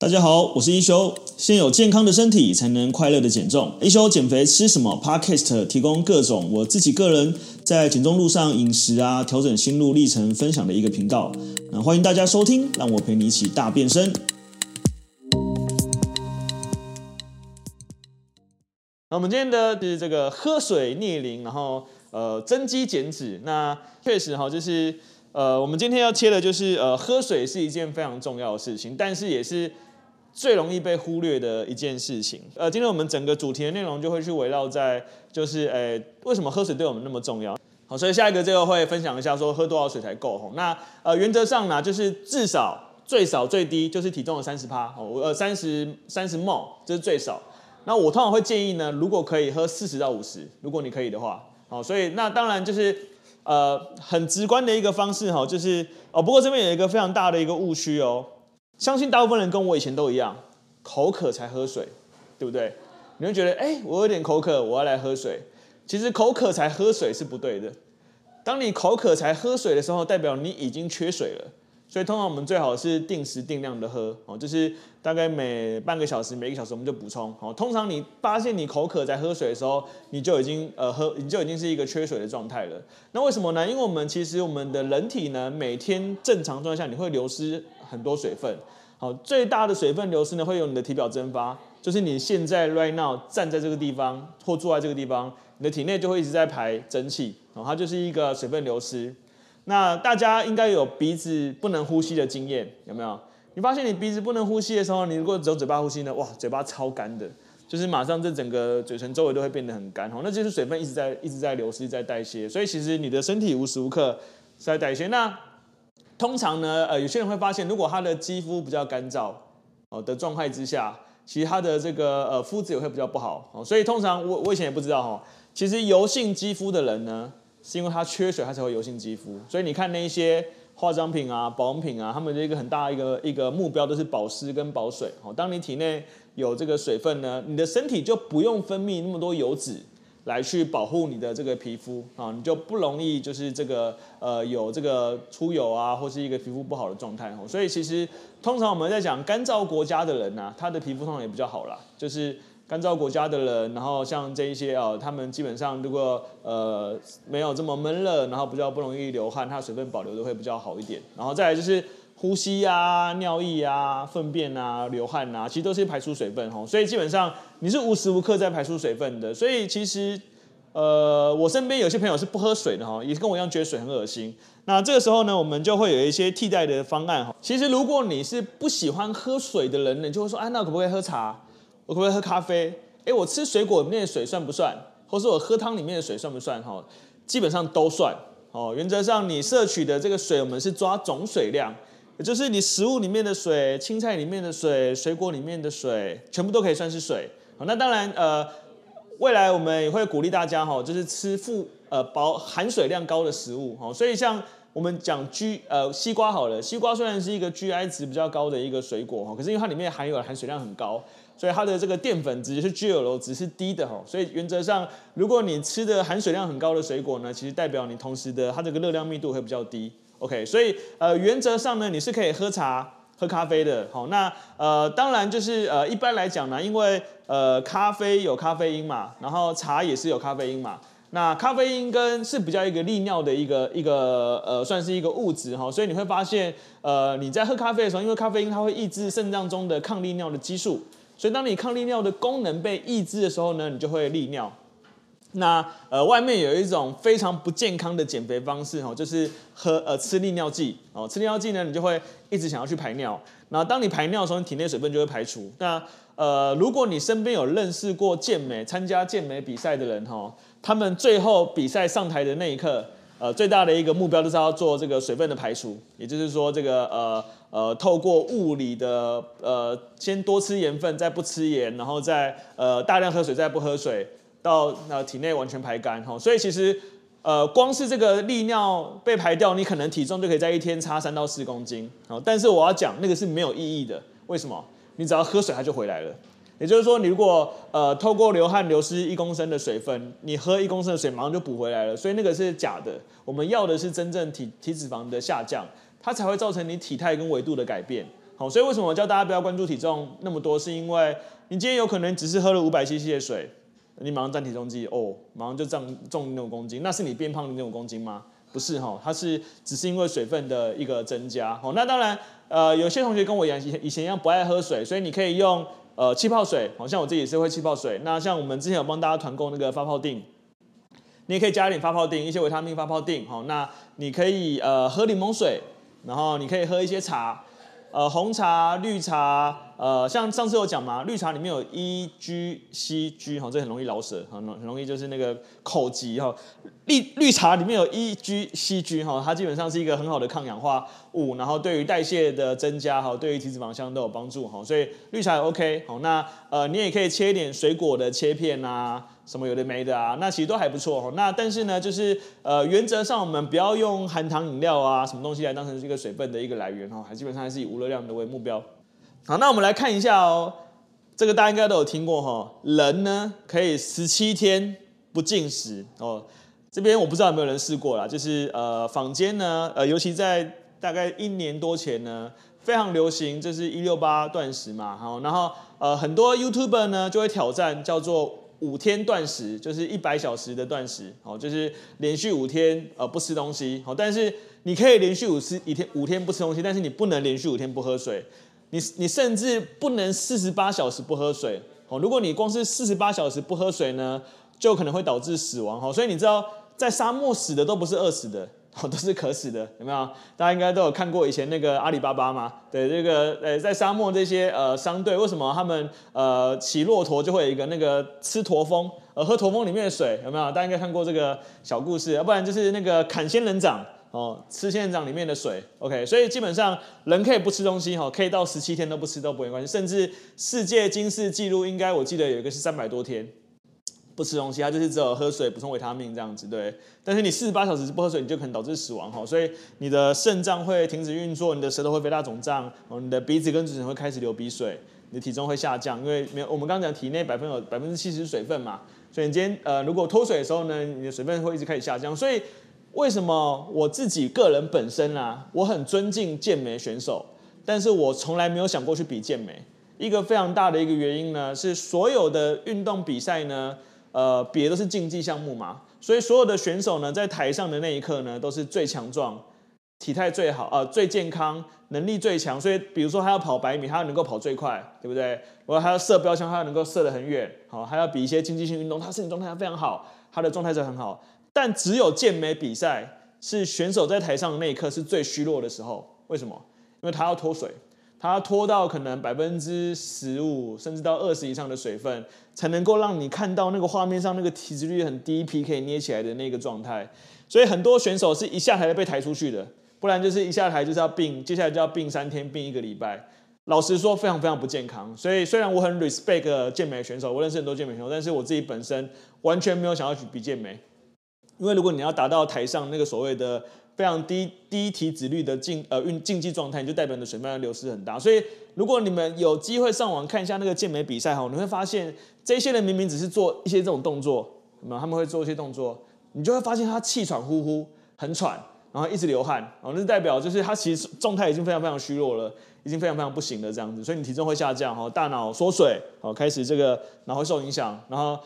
大家好，我是一休。先有健康的身体，才能快乐的减重。一休减肥吃什么？Podcast 提供各种我自己个人在减重路上饮食啊，调整心路历程分享的一个频道。那欢迎大家收听，让我陪你一起大变身。那我们今天的是这个喝水逆龄，然后呃增肌减脂。那确实哈，就是呃我们今天要切的就是呃喝水是一件非常重要的事情，但是也是。最容易被忽略的一件事情，呃，今天我们整个主题的内容就会去围绕在，就是，诶、欸，为什么喝水对我们那么重要？好，所以下一个这个会分享一下，说喝多少水才够吼。那呃，原则上呢，就是至少最少最低就是体重的三十趴，哦，呃，三十三十 ml 这是最少。那我通常会建议呢，如果可以喝四十到五十，如果你可以的话，好，所以那当然就是呃很直观的一个方式哈，就是哦，不过这边有一个非常大的一个误区哦。相信大部分人跟我以前都一样，口渴才喝水，对不对？你会觉得，哎，我有点口渴，我要来喝水。其实口渴才喝水是不对的。当你口渴才喝水的时候，代表你已经缺水了。所以通常我们最好是定时定量的喝，哦，就是大概每半个小时、每一个小时我们就补充。哦，通常你发现你口渴在喝水的时候，你就已经呃喝，你就已经是一个缺水的状态了。那为什么呢？因为我们其实我们的人体呢，每天正常状态下你会流失很多水分。好，最大的水分流失呢，会由你的体表蒸发，就是你现在 right now 站在这个地方或坐在这个地方，你的体内就会一直在排蒸汽，哦，它就是一个水分流失。那大家应该有鼻子不能呼吸的经验，有没有？你发现你鼻子不能呼吸的时候，你如果只有嘴巴呼吸呢？哇，嘴巴超干的，就是马上这整个嘴唇周围都会变得很干，哦，那就是水分一直在一直在流失，在代谢。所以其实你的身体无时无刻是在代谢。那通常呢，呃，有些人会发现，如果他的肌肤比较干燥哦的状态之下，其实他的这个呃肤质也会比较不好哦。所以通常我我以前也不知道哈，其实油性肌肤的人呢。是因为他缺水，他才会油性肌肤。所以你看那一些化妆品啊、保养品啊，他们的一个很大一个一个目标都是保湿跟保水。哦，当你体内有这个水分呢，你的身体就不用分泌那么多油脂来去保护你的这个皮肤啊，你就不容易就是这个呃有这个出油啊，或是一个皮肤不好的状态。哦，所以其实通常我们在讲干燥国家的人呢，他的皮肤通常也比较好啦，就是。干燥国家的人，然后像这一些哦，他们基本上如果呃没有这么闷热，然后比较不容易流汗，它水分保留的会比较好一点。然后再来就是呼吸啊、尿液啊、粪便啊、流汗啊，其实都是排出水分哦。所以基本上你是无时无刻在排出水分的。所以其实呃，我身边有些朋友是不喝水的哈，也是跟我一样觉得水很恶心。那这个时候呢，我们就会有一些替代的方案哈。其实如果你是不喜欢喝水的人，你就会说，哎，那可不可以喝茶？我可不可以喝咖啡？诶，我吃水果里面的水算不算？或是我喝汤里面的水算不算？哈，基本上都算。哦，原则上你摄取的这个水，我们是抓总水量，就是你食物里面的水、青菜里面的水、水果里面的水，全部都可以算是水。好，那当然，呃，未来我们也会鼓励大家哈，就是吃富呃饱含水量高的食物。哈，所以像我们讲 G 呃西瓜好了，西瓜虽然是一个 GI 值比较高的一个水果哈，可是因为它里面含有的含水量很高。所以它的这个淀粉值是 G L 值是低的哈，所以原则上，如果你吃的含水量很高的水果呢，其实代表你同时的它这个热量密度会比较低。OK，所以呃原则上呢，你是可以喝茶、喝咖啡的。好，那呃当然就是呃一般来讲呢，因为呃咖啡有咖啡因嘛，然后茶也是有咖啡因嘛，那咖啡因跟是比较一个利尿的一个一个呃算是一个物质哈，所以你会发现呃你在喝咖啡的时候，因为咖啡因它会抑制肾脏中的抗利尿的激素。所以，当你抗利尿的功能被抑制的时候呢，你就会利尿。那呃，外面有一种非常不健康的减肥方式哦，就是喝呃吃利尿剂哦。吃利尿剂呢，你就会一直想要去排尿。那当你排尿的时候，你体内水分就会排除。那呃，如果你身边有认识过健美、参加健美比赛的人哈，他们最后比赛上台的那一刻。呃，最大的一个目标就是要做这个水分的排除，也就是说，这个呃呃，透过物理的呃，先多吃盐分，再不吃盐，然后再呃大量喝水，再不喝水，到呃体内完全排干哈。所以其实呃，光是这个利尿被排掉，你可能体重就可以在一天差三到四公斤。但是我要讲那个是没有意义的，为什么？你只要喝水，它就回来了。也就是说，你如果呃透过流汗流失一公升的水分，你喝一公升的水马上就补回来了，所以那个是假的。我们要的是真正体体脂肪的下降，它才会造成你体态跟维度的改变。好，所以为什么我教大家不要关注体重那么多？是因为你今天有可能只是喝了五百 CC 的水，你马上站体重计，哦，马上就重重零点五公斤，那是你变胖零点五公斤吗？不是哈，它是只是因为水分的一个增加。好，那当然，呃，有些同学跟我一样，以前一样不爱喝水，所以你可以用呃气泡水，好像我自己也是会气泡水。那像我们之前有帮大家团购那个发泡錠，你也可以加一点发泡錠，一些维他命发泡錠。好，那你可以呃喝柠檬水，然后你可以喝一些茶。呃，红茶、绿茶，呃，像上次有讲嘛，绿茶里面有 E G C G，哈，这很容易老舍，很很容易就是那个口疾哈。绿绿茶里面有 E G C G，哈，它基本上是一个很好的抗氧化物，然后对于代谢的增加，哈，对于体脂肪相都有帮助，哈，所以绿茶也 OK，好，那呃，你也可以切一点水果的切片啊。什么有的没的啊，那其实都还不错哈。那但是呢，就是呃，原则上我们不要用含糖饮料啊，什么东西来当成这个水分的一个来源哈，还基本上还是以无热量的为目标。好，那我们来看一下哦，这个大家应该都有听过哈，人呢可以十七天不进食哦。这边我不知道有没有人试过啦，就是呃，坊间呢，呃，尤其在大概一年多前呢，非常流行，就是一六八断食嘛，好，然后呃，很多 YouTuber 呢就会挑战叫做。五天断食就是一百小时的断食，好，就是连续五天呃不吃东西，好，但是你可以连续五吃一天五天不吃东西，但是你不能连续五天不喝水，你你甚至不能四十八小时不喝水，哦，如果你光是四十八小时不喝水呢，就可能会导致死亡，哦，所以你知道在沙漠死的都不是饿死的。哦，都是渴死的，有没有？大家应该都有看过以前那个阿里巴巴嘛？对，这个呃，在沙漠这些呃商队，为什么他们呃骑骆驼就会有一个那个吃驼峰，呃喝驼峰里面的水，有没有？大家应该看过这个小故事，要不然就是那个砍仙人掌哦，吃仙人掌里面的水。OK，所以基本上人可以不吃东西哈，可以到十七天都不吃都不没关系，甚至世界金氏纪录应该我记得有一个是三百多天。不吃东西，它就是只有喝水补充维他命这样子，对。但是你四十八小时不喝水，你就可能导致死亡哈。所以你的肾脏会停止运作，你的舌头会肥大肿胀，哦，你的鼻子跟嘴唇会开始流鼻水，你的体重会下降，因为没有我们刚刚讲体内百分有百分之七十水分嘛，所以你今天呃如果脱水的时候呢，你的水分会一直开始下降。所以为什么我自己个人本身啊，我很尊敬健美选手，但是我从来没有想过去比健美。一个非常大的一个原因呢，是所有的运动比赛呢。呃，别的都是竞技项目嘛，所以所有的选手呢，在台上的那一刻呢，都是最强壮、体态最好、呃，最健康、能力最强。所以，比如说他要跑百米，他要能够跑最快，对不对？如果他要射标枪，他要能够射得很远，好，还要比一些竞技性运动，他身体状态非常好，他的状态是很好。但只有健美比赛是选手在台上的那一刻是最虚弱的时候，为什么？因为他要脱水。他要脱到可能百分之十五，甚至到二十以上的水分，才能够让你看到那个画面上那个体脂率很低、皮可以捏起来的那个状态。所以很多选手是一下台就被抬出去的，不然就是一下台就是要病，接下来就要病三天、病一个礼拜。老实说，非常非常不健康。所以虽然我很 respect 健美选手，我认识很多健美选手，但是我自己本身完全没有想要去比健美，因为如果你要达到台上那个所谓的。非常低低体脂率的竞呃运竞技状态，就代表你的水分量流失很大。所以如果你们有机会上网看一下那个健美比赛哈，你会发现这些人明明只是做一些这种动作，有没有？他们会做一些动作，你就会发现他气喘呼呼，很喘，然后一直流汗，哦那代表就是他其实状态已经非常非常虚弱了，已经非常非常不行了这样子。所以你体重会下降哈，大脑缩水，好，开始这个脑会受影响，然后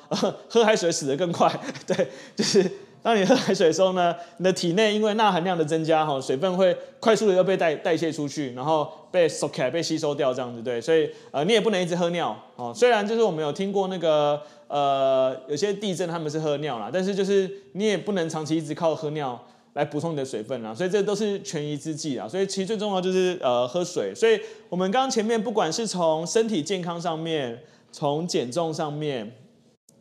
喝海水死得更快，对，就是。当你喝海水的时候呢，你的体内因为钠含量的增加，哈，水分会快速的又被代代谢出去，然后被收起来，被吸收掉，这样子对，所以呃，你也不能一直喝尿哦。虽然就是我们有听过那个呃，有些地震他们是喝尿啦，但是就是你也不能长期一直靠喝尿来补充你的水分啦，所以这都是权宜之计啊。所以其实最重要就是呃喝水。所以我们刚刚前面不管是从身体健康上面，从减重上面，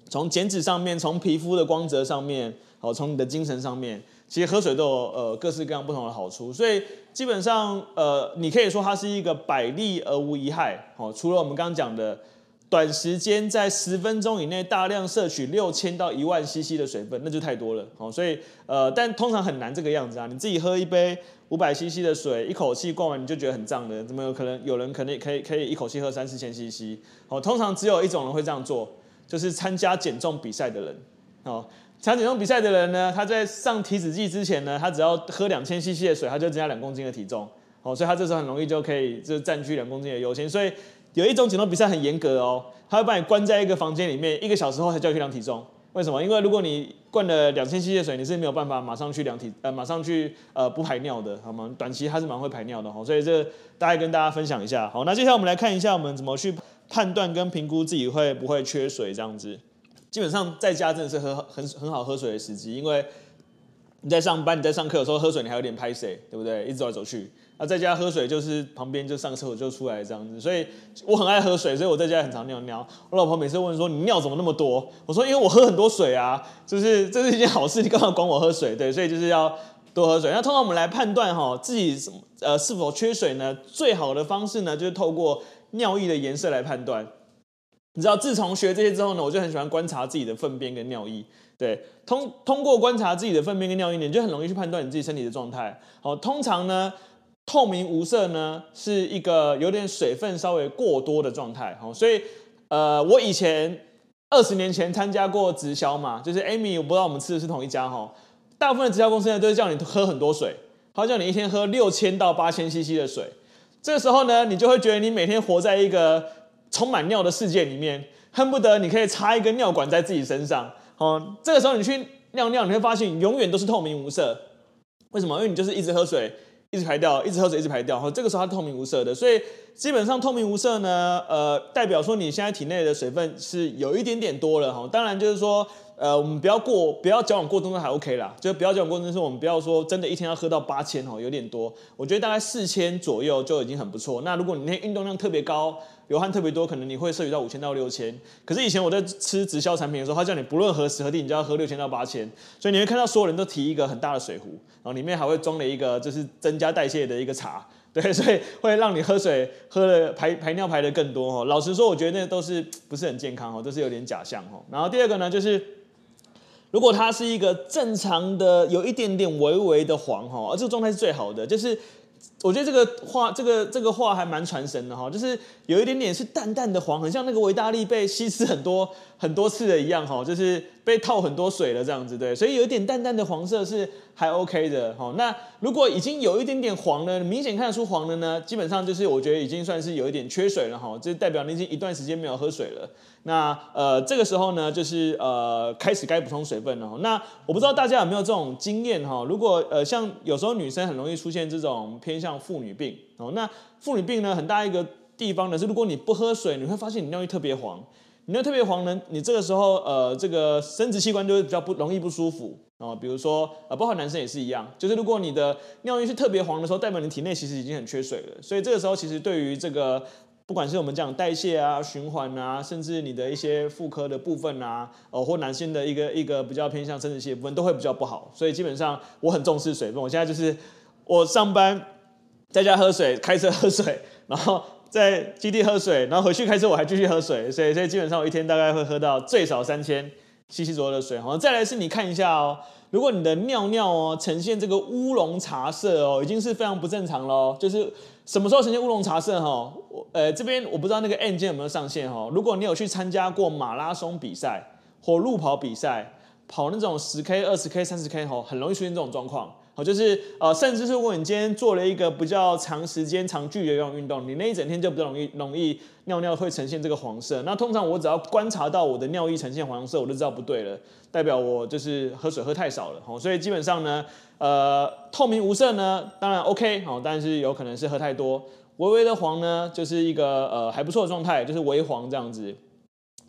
从减脂上面，从皮肤的光泽上面。好，从你的精神上面，其实喝水都有呃各式各样不同的好处，所以基本上呃你可以说它是一个百利而无一害。好，除了我们刚刚讲的短时间在十分钟以内大量摄取六千到一万 CC 的水分，那就太多了。好，所以呃但通常很难这个样子啊，你自己喝一杯五百 CC 的水，一口气灌完你就觉得很胀的，怎么有可能有人可能可以可以一口气喝三四千 CC？好，通常只有一种人会这样做，就是参加减重比赛的人。好。参加减重比赛的人呢，他在上体脂计之前呢，他只要喝两千 CC 的水，他就增加两公斤的体重。哦，所以他这时候很容易就可以就占据两公斤的优先。所以有一种减重比赛很严格哦，他会把你关在一个房间里面，一个小时后才叫你去量体重。为什么？因为如果你灌了两千 cc 的水，你是没有办法马上去量体，呃，马上去呃不排尿的，好吗？短期它是蛮会排尿的哈，所以这大概跟大家分享一下。好，那接下来我们来看一下我们怎么去判断跟评估自己会不会缺水这样子。基本上在家真的是喝很很好喝水的时机，因为你在上班、你在上课的时候喝水，你还有点拍水，对不对？一直走来走去。啊，在家喝水就是旁边就上厕所就出来这样子，所以我很爱喝水，所以我在家很常尿尿。我老婆每次问说，你尿怎么那么多？我说因为我喝很多水啊，就是这是一件好事，你干嘛管我喝水？对，所以就是要多喝水。那通常我们来判断哈自己呃是否缺水呢？最好的方式呢就是透过尿液的颜色来判断。你知道自从学这些之后呢，我就很喜欢观察自己的粪便跟尿液。对，通通过观察自己的粪便跟尿液，你就很容易去判断你自己身体的状态。好，通常呢。透明无色呢，是一个有点水分稍微过多的状态，所以，呃，我以前二十年前参加过直销嘛，就是 Amy，我不知道我们吃的是同一家哈，大部分的直销公司呢都是叫你喝很多水，他叫你一天喝六千到八千 CC 的水，这个时候呢，你就会觉得你每天活在一个充满尿的世界里面，恨不得你可以插一根尿管在自己身上，哦，这个时候你去尿尿，你会发现永远都是透明无色，为什么？因为你就是一直喝水。一直排掉，一直喝水，一直排掉，哈，这个时候它透明无色的，所以基本上透明无色呢，呃，代表说你现在体内的水分是有一点点多了，哈，当然就是说，呃，我们不要过，不要矫枉过正都还 OK 啦，就不要矫枉过正，是我们不要说真的一天要喝到八千，哈，有点多，我觉得大概四千左右就已经很不错。那如果你那天运动量特别高，流汗特别多，可能你会摄取到五千到六千。可是以前我在吃直销产品的时候，他叫你不论何时何地，你就要喝六千到八千。所以你会看到所有人都提一个很大的水壶，然后里面还会装了一个就是增加代谢的一个茶，对，所以会让你喝水喝了排排尿排的更多哦。老实说，我觉得那都是不是很健康哦，都是有点假象哦。然后第二个呢，就是如果它是一个正常的，有一点点微微的黄哈，而这个状态是最好的，就是。我觉得这个话，这个这个话还蛮传神的哈，就是有一点点是淡淡的黄，很像那个维达利被稀释很多很多次的一样哈，就是被套很多水了这样子，对，所以有一点淡淡的黄色是还 OK 的哈。那如果已经有一点点黄了，明显看得出黄了呢，基本上就是我觉得已经算是有一点缺水了哈，这代表你已经一段时间没有喝水了。那呃这个时候呢，就是呃开始该补充水分了。那我不知道大家有没有这种经验哈？如果呃像有时候女生很容易出现这种偏向妇女病哦，那妇女病呢很大一个地方呢是，如果你不喝水，你会发现你尿液特别黄。你尿特别黄呢，你这个时候呃这个生殖器官就会比较不容易不舒服哦。比如说呃包括男生也是一样，就是如果你的尿液是特别黄的时候，代表你体内其实已经很缺水了。所以这个时候其实对于这个。不管是我们讲代谢啊、循环啊，甚至你的一些妇科的部分啊，哦，或男性的一个一个比较偏向生殖器的部分，都会比较不好。所以基本上我很重视水分。我现在就是我上班在家喝水，开车喝水，然后在基地喝水，然后回去开车我还继续喝水。所以所以基本上我一天大概会喝到最少三千 CC 左右的水。好，再来是你看一下哦。如果你的尿尿哦呈现这个乌龙茶色哦，已经是非常不正常喽。就是什么时候呈现乌龙茶色哈？我呃，这边我不知道那个 N 键有没有上线哈。如果你有去参加过马拉松比赛或路跑比赛，跑那种十 K、二十 K、三十 K 哈，很容易出现这种状况。好，就是呃，甚至是如果你今天做了一个比较长时间、长距离的运动，你那一整天就比较容易容易尿尿会呈现这个黄色。那通常我只要观察到我的尿液呈现黄色，我就知道不对了，代表我就是喝水喝太少了。好，所以基本上呢，呃，透明无色呢，当然 OK，好，但是有可能是喝太多。微微的黄呢，就是一个呃还不错的状态，就是微黄这样子。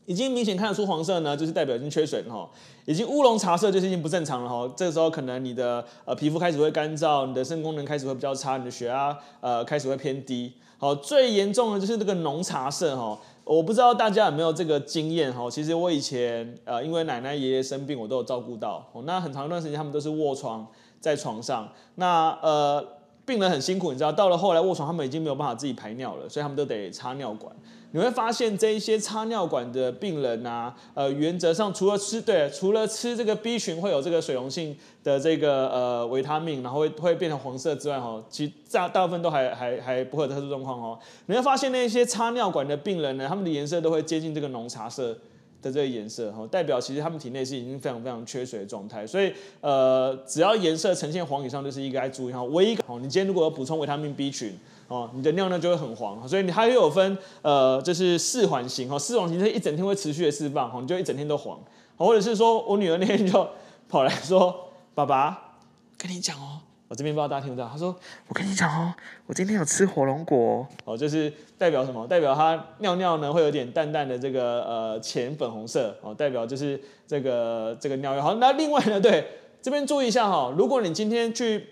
已经明显看得出黄色呢，就是代表已经缺水了哈。已经乌龙茶色就是已经不正常了哈。这个时候可能你的呃皮肤开始会干燥，你的肾功能开始会比较差，你的血压呃开始会偏低。好，最严重的就是这个浓茶色哈。我不知道大家有没有这个经验哈。其实我以前呃因为奶奶爷爷生病，我都有照顾到。那很长一段时间他们都是卧床在床上。那呃病人很辛苦，你知道，到了后来卧床他们已经没有办法自己排尿了，所以他们都得插尿管。你会发现这一些插尿管的病人啊，呃，原则上除了吃对，除了吃这个 B 群会有这个水溶性的这个呃维他命，然后会会变成黄色之外，哈，其实大大部分都还还还不会有特殊状况哦。你会发现那些插尿管的病人呢，他们的颜色都会接近这个浓茶色的这个颜色，哈，代表其实他们体内是已经非常非常缺水的状态。所以，呃，只要颜色呈现黄以上，就是应该注意哈。唯一，哦，你今天如果要补充维他命 B 群，哦，你的尿尿就会很黄。所以你还有分，呃，就是四环型，哈，四环型是一整天会持续的释放，哈，你就一整天都黄。或者是说我女儿那天就跑来说，爸爸，跟你讲哦。我这边不知道大家听不到，他说：“我跟你讲哦，我今天有吃火龙果哦，就是代表什么？代表他尿尿呢会有点淡淡的这个呃浅粉红色哦，代表就是这个这个尿液。好，那另外呢，对这边注意一下哈，如果你今天去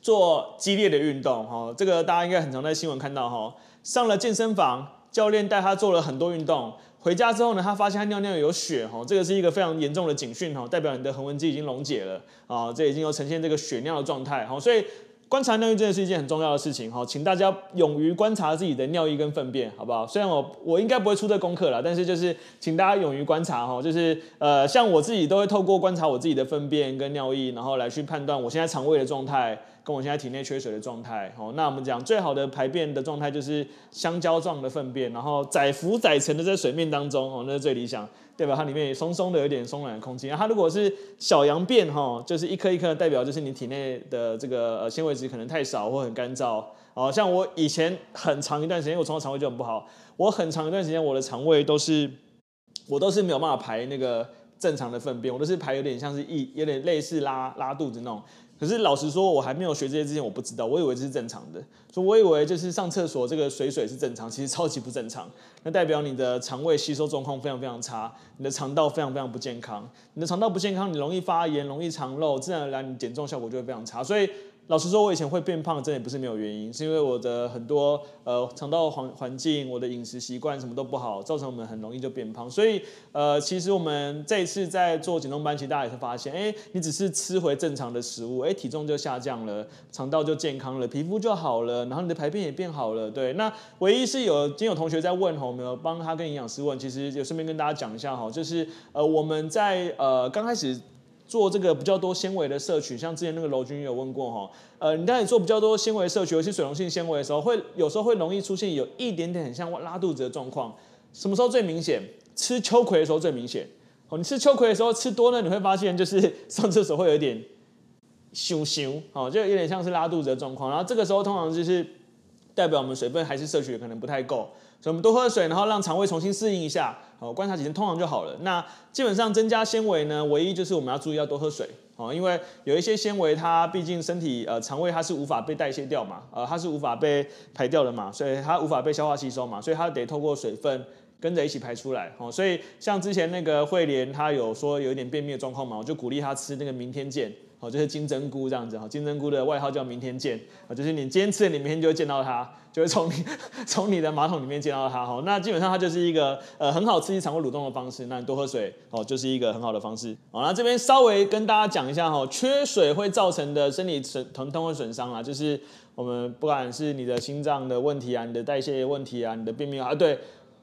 做激烈的运动哈，这个大家应该很常在新闻看到哈，上了健身房，教练带他做了很多运动。”回家之后呢，他发现他尿尿有血哈，这个是一个非常严重的警讯哈，代表你的横纹肌已经溶解了啊，这已经有呈现这个血尿的状态哈，所以观察尿液真的是一件很重要的事情哈，请大家勇于观察自己的尿液跟粪便，好不好？虽然我我应该不会出这功课啦，但是就是请大家勇于观察哈，就是呃，像我自己都会透过观察我自己的粪便跟尿液，然后来去判断我现在肠胃的状态。跟我现在体内缺水的状态，好，那我们讲最好的排便的状态就是香蕉状的粪便，然后载浮载沉的在水面当中，哦，那是最理想，代表它里面也松松的有点松软的空气。它如果是小羊便，哈，就是一颗一颗，代表就是你体内的这个呃纤维质可能太少或很干燥。哦，像我以前很长一段时间，我从小肠胃就很不好，我很长一段时间我的肠胃都是我都是没有办法排那个正常的粪便，我都是排有点像是一有点类似拉拉肚子那种。可是老实说，我还没有学这些之前，我不知道，我以为这是正常的，所以我以为就是上厕所这个水水是正常，其实超级不正常。那代表你的肠胃吸收状况非常非常差，你的肠道非常非常不健康，你的肠道不健康，你容易发炎，容易肠漏，自然而然你减重效果就会非常差。所以。老实说，我以前会变胖，真的不是没有原因，是因为我的很多呃肠道环环境，我的饮食习惯什么都不好，造成我们很容易就变胖。所以呃，其实我们这一次在做减重班，其实大家也是发现，哎，你只是吃回正常的食物，哎，体重就下降了，肠道就健康了，皮肤就好了，然后你的排便也变好了。对，那唯一是有今天有同学在问哈，我们有帮他跟营养师问，其实就顺便跟大家讲一下哈，就是呃我们在呃刚开始。做这个比较多纤维的摄取，像之前那个楼君有问过哈，呃，你当你做比较多纤维摄取，尤其水溶性纤维的时候，会有时候会容易出现有一点点很像拉肚子的状况。什么时候最明显？吃秋葵的时候最明显。哦，你吃秋葵的时候吃多了，你会发现就是上厕所会有一点羞羞，哦，就有点像是拉肚子的状况。然后这个时候通常就是代表我们水分还是摄取的可能不太够。所以我们多喝水，然后让肠胃重新适应一下，哦，观察几天，通常就好了。那基本上增加纤维呢，唯一就是我们要注意要多喝水，哦，因为有一些纤维它毕竟身体呃肠胃它是无法被代谢掉嘛，呃它是无法被排掉的嘛，所以它无法被消化吸收嘛，所以它得透过水分跟着一起排出来，哦，所以像之前那个慧莲她有说有一点便秘的状况嘛，我就鼓励她吃那个明天见。哦，就是金针菇这样子哈，金针菇的外号叫明天见啊，就是你今天吃了，你明天就会见到它，就会从你 从你的马桶里面见到它哈。那基本上它就是一个呃很好刺激肠胃蠕动的方式。那你多喝水哦，就是一个很好的方式。好，那这边稍微跟大家讲一下哈，缺水会造成的身体损疼痛和损伤啊，就是我们不管是你的心脏的问题啊，你的代谢问题啊，你的便秘啊，对。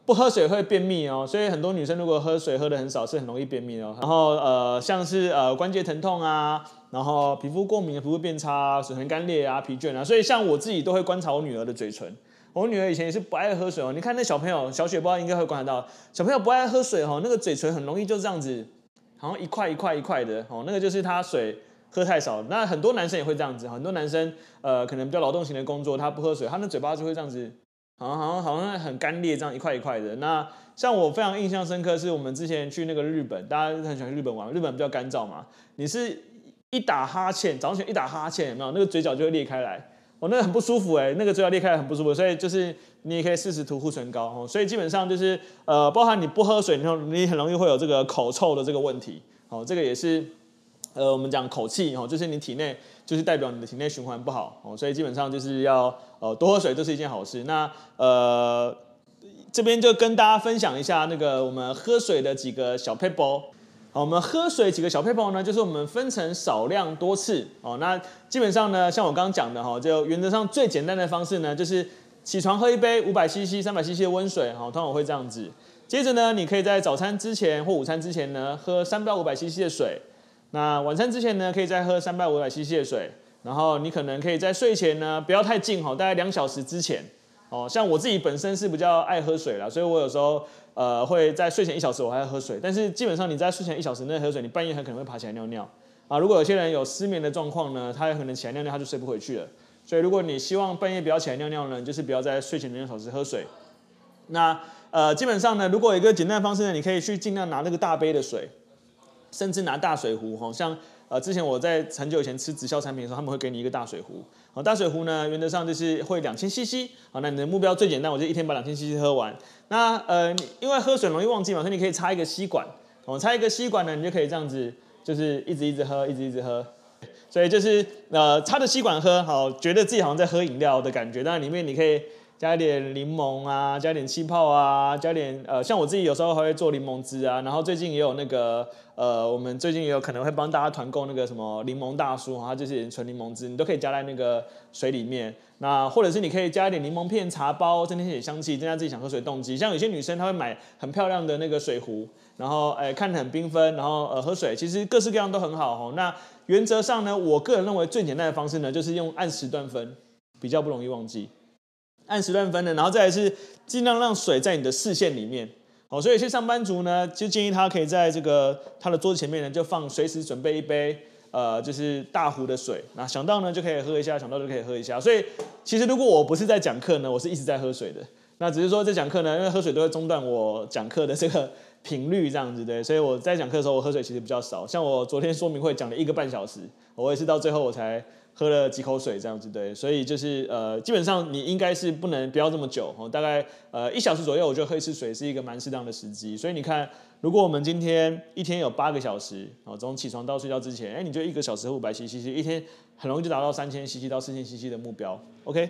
不喝水会便秘哦，所以很多女生如果喝水喝得很少，是很容易便秘哦。然后呃，像是呃关节疼痛啊，然后皮肤过敏、皮肤变差、水痕干裂啊、疲倦啊，所以像我自己都会观察我女儿的嘴唇。我女儿以前也是不爱喝水哦，你看那小朋友小雪包应该会观察到，小朋友不爱喝水哦，那个嘴唇很容易就这样子，好像一块一块一块的哦，那个就是他水喝太少。那很多男生也会这样子，很多男生呃可能比较劳动型的工作，他不喝水，他那嘴巴就会这样子。好像好像好像很干裂，这样一块一块的。那像我非常印象深刻，是我们之前去那个日本，大家很喜欢去日本玩，日本比较干燥嘛。你是一打哈欠，早上起来一打哈欠，有没有那个嘴角就会裂开来？我那个很不舒服哎，那个嘴角裂开来很不舒服。所以就是你也可以试试涂护唇膏哦。所以基本上就是呃，包含你不喝水，你你很容易会有这个口臭的这个问题。哦，这个也是呃，我们讲口气哦，就是你体内。就是代表你的体内循环不好哦，所以基本上就是要呃多喝水，这是一件好事。那呃这边就跟大家分享一下那个我们喝水的几个小撇步。好，我们喝水几个小撇步呢，就是我们分成少量多次哦。那基本上呢，像我刚刚讲的哈，就原则上最简单的方式呢，就是起床喝一杯五百 CC、三百 CC 的温水哈，通常我会这样子。接着呢，你可以在早餐之前或午餐之前呢，喝三到五百 CC 的水。那晚餐之前呢，可以再喝三百五百 CC 的水，然后你可能可以在睡前呢，不要太近哈，大概两小时之前，哦，像我自己本身是比较爱喝水啦，所以我有时候呃会在睡前一小时我还要喝水，但是基本上你在睡前一小时内喝水，你半夜很可能会爬起来尿尿啊。如果有些人有失眠的状况呢，他有可能起来尿尿他就睡不回去了。所以如果你希望半夜不要起来尿尿呢，就是不要在睡前两小时喝水。那呃基本上呢，如果有一个简单的方式呢，你可以去尽量拿那个大杯的水，甚至拿大水壶，好像。呃，之前我在很久以前吃直销产品的时候，他们会给你一个大水壶。好，大水壶呢，原则上就是会两千 CC。好，那你的目标最简单，我就一天把两千 CC 喝完。那呃，因为喝水容易忘记嘛，所以你可以插一个吸管。哦，插一个吸管呢，你就可以这样子，就是一直一直喝，一直一直喝。所以就是呃，插着吸管喝，好，觉得自己好像在喝饮料的感觉。当然里面你可以。加一点柠檬啊，加点气泡啊，加点呃，像我自己有时候还会做柠檬汁啊。然后最近也有那个呃，我们最近也有可能会帮大家团购那个什么柠檬大叔，它就是纯柠檬汁，你都可以加在那个水里面。那或者是你可以加一点柠檬片、茶包，增添一点香气，增加自己想喝水动机。像有些女生她会买很漂亮的那个水壶，然后哎看着很缤纷，然后呃喝水，其实各式各样都很好哦。那原则上呢，我个人认为最简单的方式呢，就是用按时段分，比较不容易忘记。按时段分的，然后再来是尽量让水在你的视线里面。好，所以有些上班族呢，就建议他可以在这个他的桌子前面呢，就放随时准备一杯呃，就是大壶的水。那想到呢就可以喝一下，想到就可以喝一下。所以其实如果我不是在讲课呢，我是一直在喝水的。那只是说在讲课呢，因为喝水都会中断我讲课的这个频率这样子对。所以我在讲课的时候，我喝水其实比较少。像我昨天说明会讲了一个半小时，我也是到最后我才。喝了几口水这样子对，所以就是呃，基本上你应该是不能不要这么久哦，大概呃一小时左右，我就喝一次水是一个蛮适当的时机。所以你看，如果我们今天一天有八个小时哦，从起床到睡觉之前，哎，你就一个小时喝五百 CC，一天很容易就达到三千 CC 到四千 CC 的目标。OK。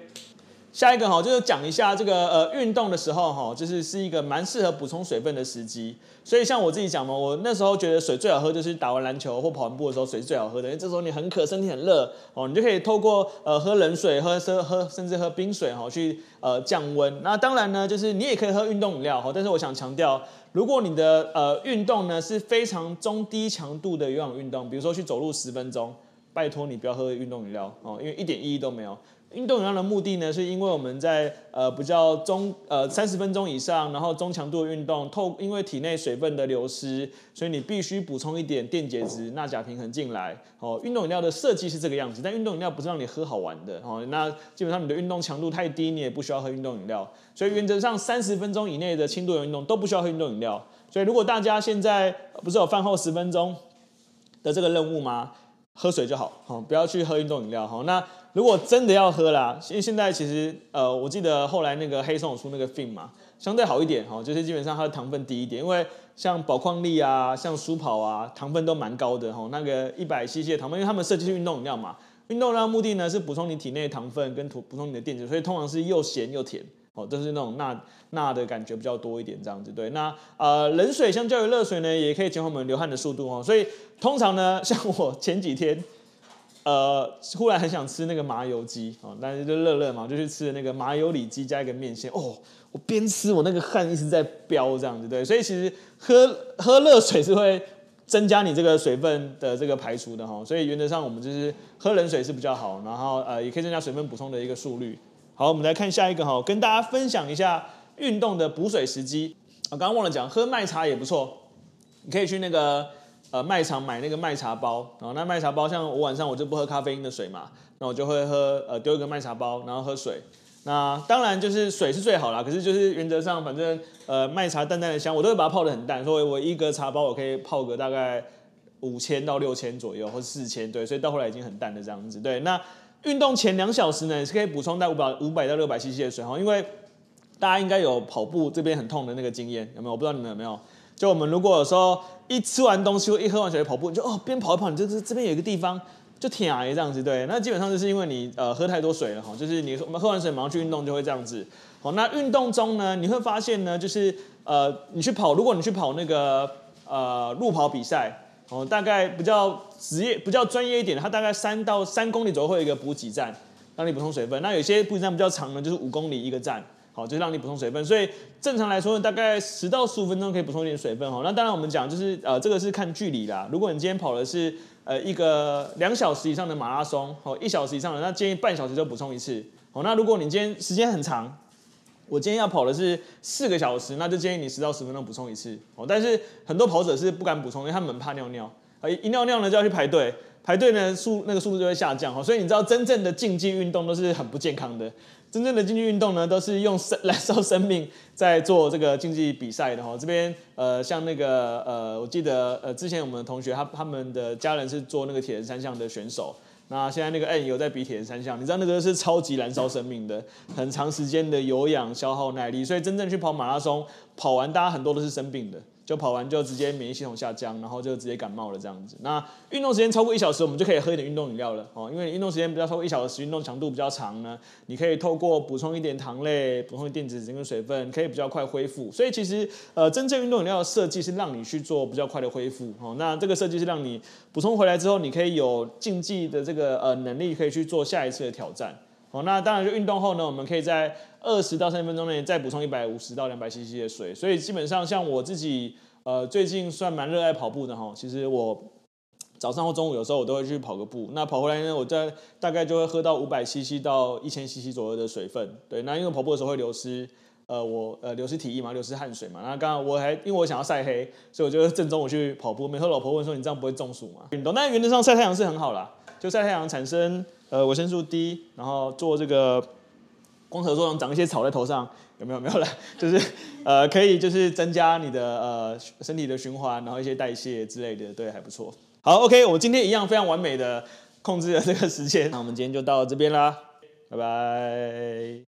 下一个哈，就是讲一下这个呃运动的时候哈，就是是一个蛮适合补充水分的时机。所以像我自己讲嘛，我那时候觉得水最好喝就是打完篮球或跑完步的时候，水是最好喝的，因为这时候你很渴，身体很热哦，你就可以透过呃喝冷水、喝喝喝甚至喝冰水哈去呃降温。那当然呢，就是你也可以喝运动饮料哈，但是我想强调，如果你的呃运动呢是非常中低强度的有氧运动，比如说去走路十分钟，拜托你不要喝运动饮料哦，因为一点意义都没有。运动饮料的目的呢，是因为我们在呃比较中呃三十分钟以上，然后中强度的运动，透因为体内水分的流失，所以你必须补充一点电解质、钠钾平衡进来。哦，运动饮料的设计是这个样子，但运动饮料不是让你喝好玩的。哦，那基本上你的运动强度太低，你也不需要喝运动饮料。所以原则上三十分钟以内的轻度的运动都不需要喝运动饮料。所以如果大家现在不是有饭后十分钟的这个任务吗？喝水就好，好，不要去喝运动饮料。好，那。如果真的要喝啦，因为现在其实呃，我记得后来那个黑松有出那个 Fin 嘛，相对好一点哈，就是基本上它的糖分低一点，因为像宝矿力啊、像舒跑啊，糖分都蛮高的哈。那个一百 CC 的糖分，因为他们设计是运动饮料嘛，运动饮料目的呢是补充你体内糖分跟补补充你的电解，所以通常是又咸又甜，哦，都是那种钠钠的感觉比较多一点这样子。对，那呃冷水相较于热水呢，也可以减缓我们流汗的速度哦。所以通常呢，像我前几天。呃，忽然很想吃那个麻油鸡哦，但是就热热嘛，就去吃那个麻油里脊加一个面线哦。我边吃我那个汗一直在飙，这样子对。所以其实喝喝热水是会增加你这个水分的这个排除的哈。所以原则上我们就是喝冷水是比较好，然后呃也可以增加水分补充的一个速率。好，我们来看下一个哈，跟大家分享一下运动的补水时机。我刚刚忘了讲，喝麦茶也不错，你可以去那个。呃，卖场买那个麦茶包，然后那麦茶包像我晚上我就不喝咖啡因的水嘛，那我就会喝呃丢一个麦茶包，然后喝水。那当然就是水是最好啦，可是就是原则上反正呃麦茶淡淡的香，我都会把它泡得很淡，所以我一个茶包我可以泡个大概五千到六千左右，或四千，对，所以到后来已经很淡的这样子。对，那运动前两小时呢，是可以补充在五百五百到六百 CC 的水哈，因为大家应该有跑步这边很痛的那个经验，有没有？我不知道你们有没有。就我们如果有时候一吃完东西或一喝完水跑步，你就哦边跑一跑，你就这这边有一个地方就舔癌这样子，对，那基本上就是因为你呃喝太多水了哈，就是你我们喝完水马上去运动就会这样子。好，那运动中呢，你会发现呢，就是呃你去跑，如果你去跑那个呃路跑比赛，哦，大概比较职业、比较专业一点，它大概三到三公里左右会有一个补给站，让你补充水分。那有些补给站比较长呢，就是五公里一个站。好，就是让你补充水分，所以正常来说，大概十到十五分钟可以补充一点水分哈。那当然我们讲就是呃，这个是看距离啦。如果你今天跑的是呃一个两小时以上的马拉松，哦，一小时以上的，那建议半小时就补充一次。哦，那如果你今天时间很长，我今天要跑的是四个小时，那就建议你十到十分钟补充一次哦。但是很多跑者是不敢补充，因为他们怕尿尿啊，一尿尿呢就要去排队，排队呢速那个速度就会下降哈。所以你知道真正的竞技运动都是很不健康的，真正的竞技运动呢都是用生 燃烧生命在做这个竞技比赛的哈。这边呃像那个呃我记得呃之前我们的同学他他们的家人是做那个铁人三项的选手。那现在那个 N 有在比铁人三项，你知道那个是超级燃烧生命的，很长时间的有氧消耗耐力，所以真正去跑马拉松，跑完大家很多都是生病的。就跑完就直接免疫系统下降，然后就直接感冒了这样子。那运动时间超过一小时，我们就可以喝一点运动饮料了哦。因为运动时间比较超过一小时，运动强度比较长呢，你可以透过补充一点糖类、补充电解质跟水分，可以比较快恢复。所以其实呃，真正运动饮料的设计是让你去做比较快的恢复哦。那这个设计是让你补充回来之后，你可以有竞技的这个呃能力，可以去做下一次的挑战。哦，那当然就运动后呢，我们可以在二十到三十分钟内再补充一百五十到两百 CC 的水。所以基本上像我自己。呃，最近算蛮热爱跑步的哈。其实我早上或中午有时候我都会去跑个步。那跑回来呢，我在大概就会喝到五百 CC 到一千 CC 左右的水分。对，那因为跑步的时候会流失，呃，我呃流失体液嘛，流失汗水嘛。那刚刚我还因为我想要晒黑，所以我就正中午去跑步。每次老婆问说，你这样不会中暑吗？运动，但原则上晒太阳是很好啦，就晒太阳产生呃维生素 D，然后做这个光合作用，长一些草在头上。有没有 没有了，就是呃可以就是增加你的呃身体的循环，然后一些代谢之类的，对，还不错。好，OK，我今天一样非常完美的控制了这个时间，那我们今天就到这边啦，拜拜。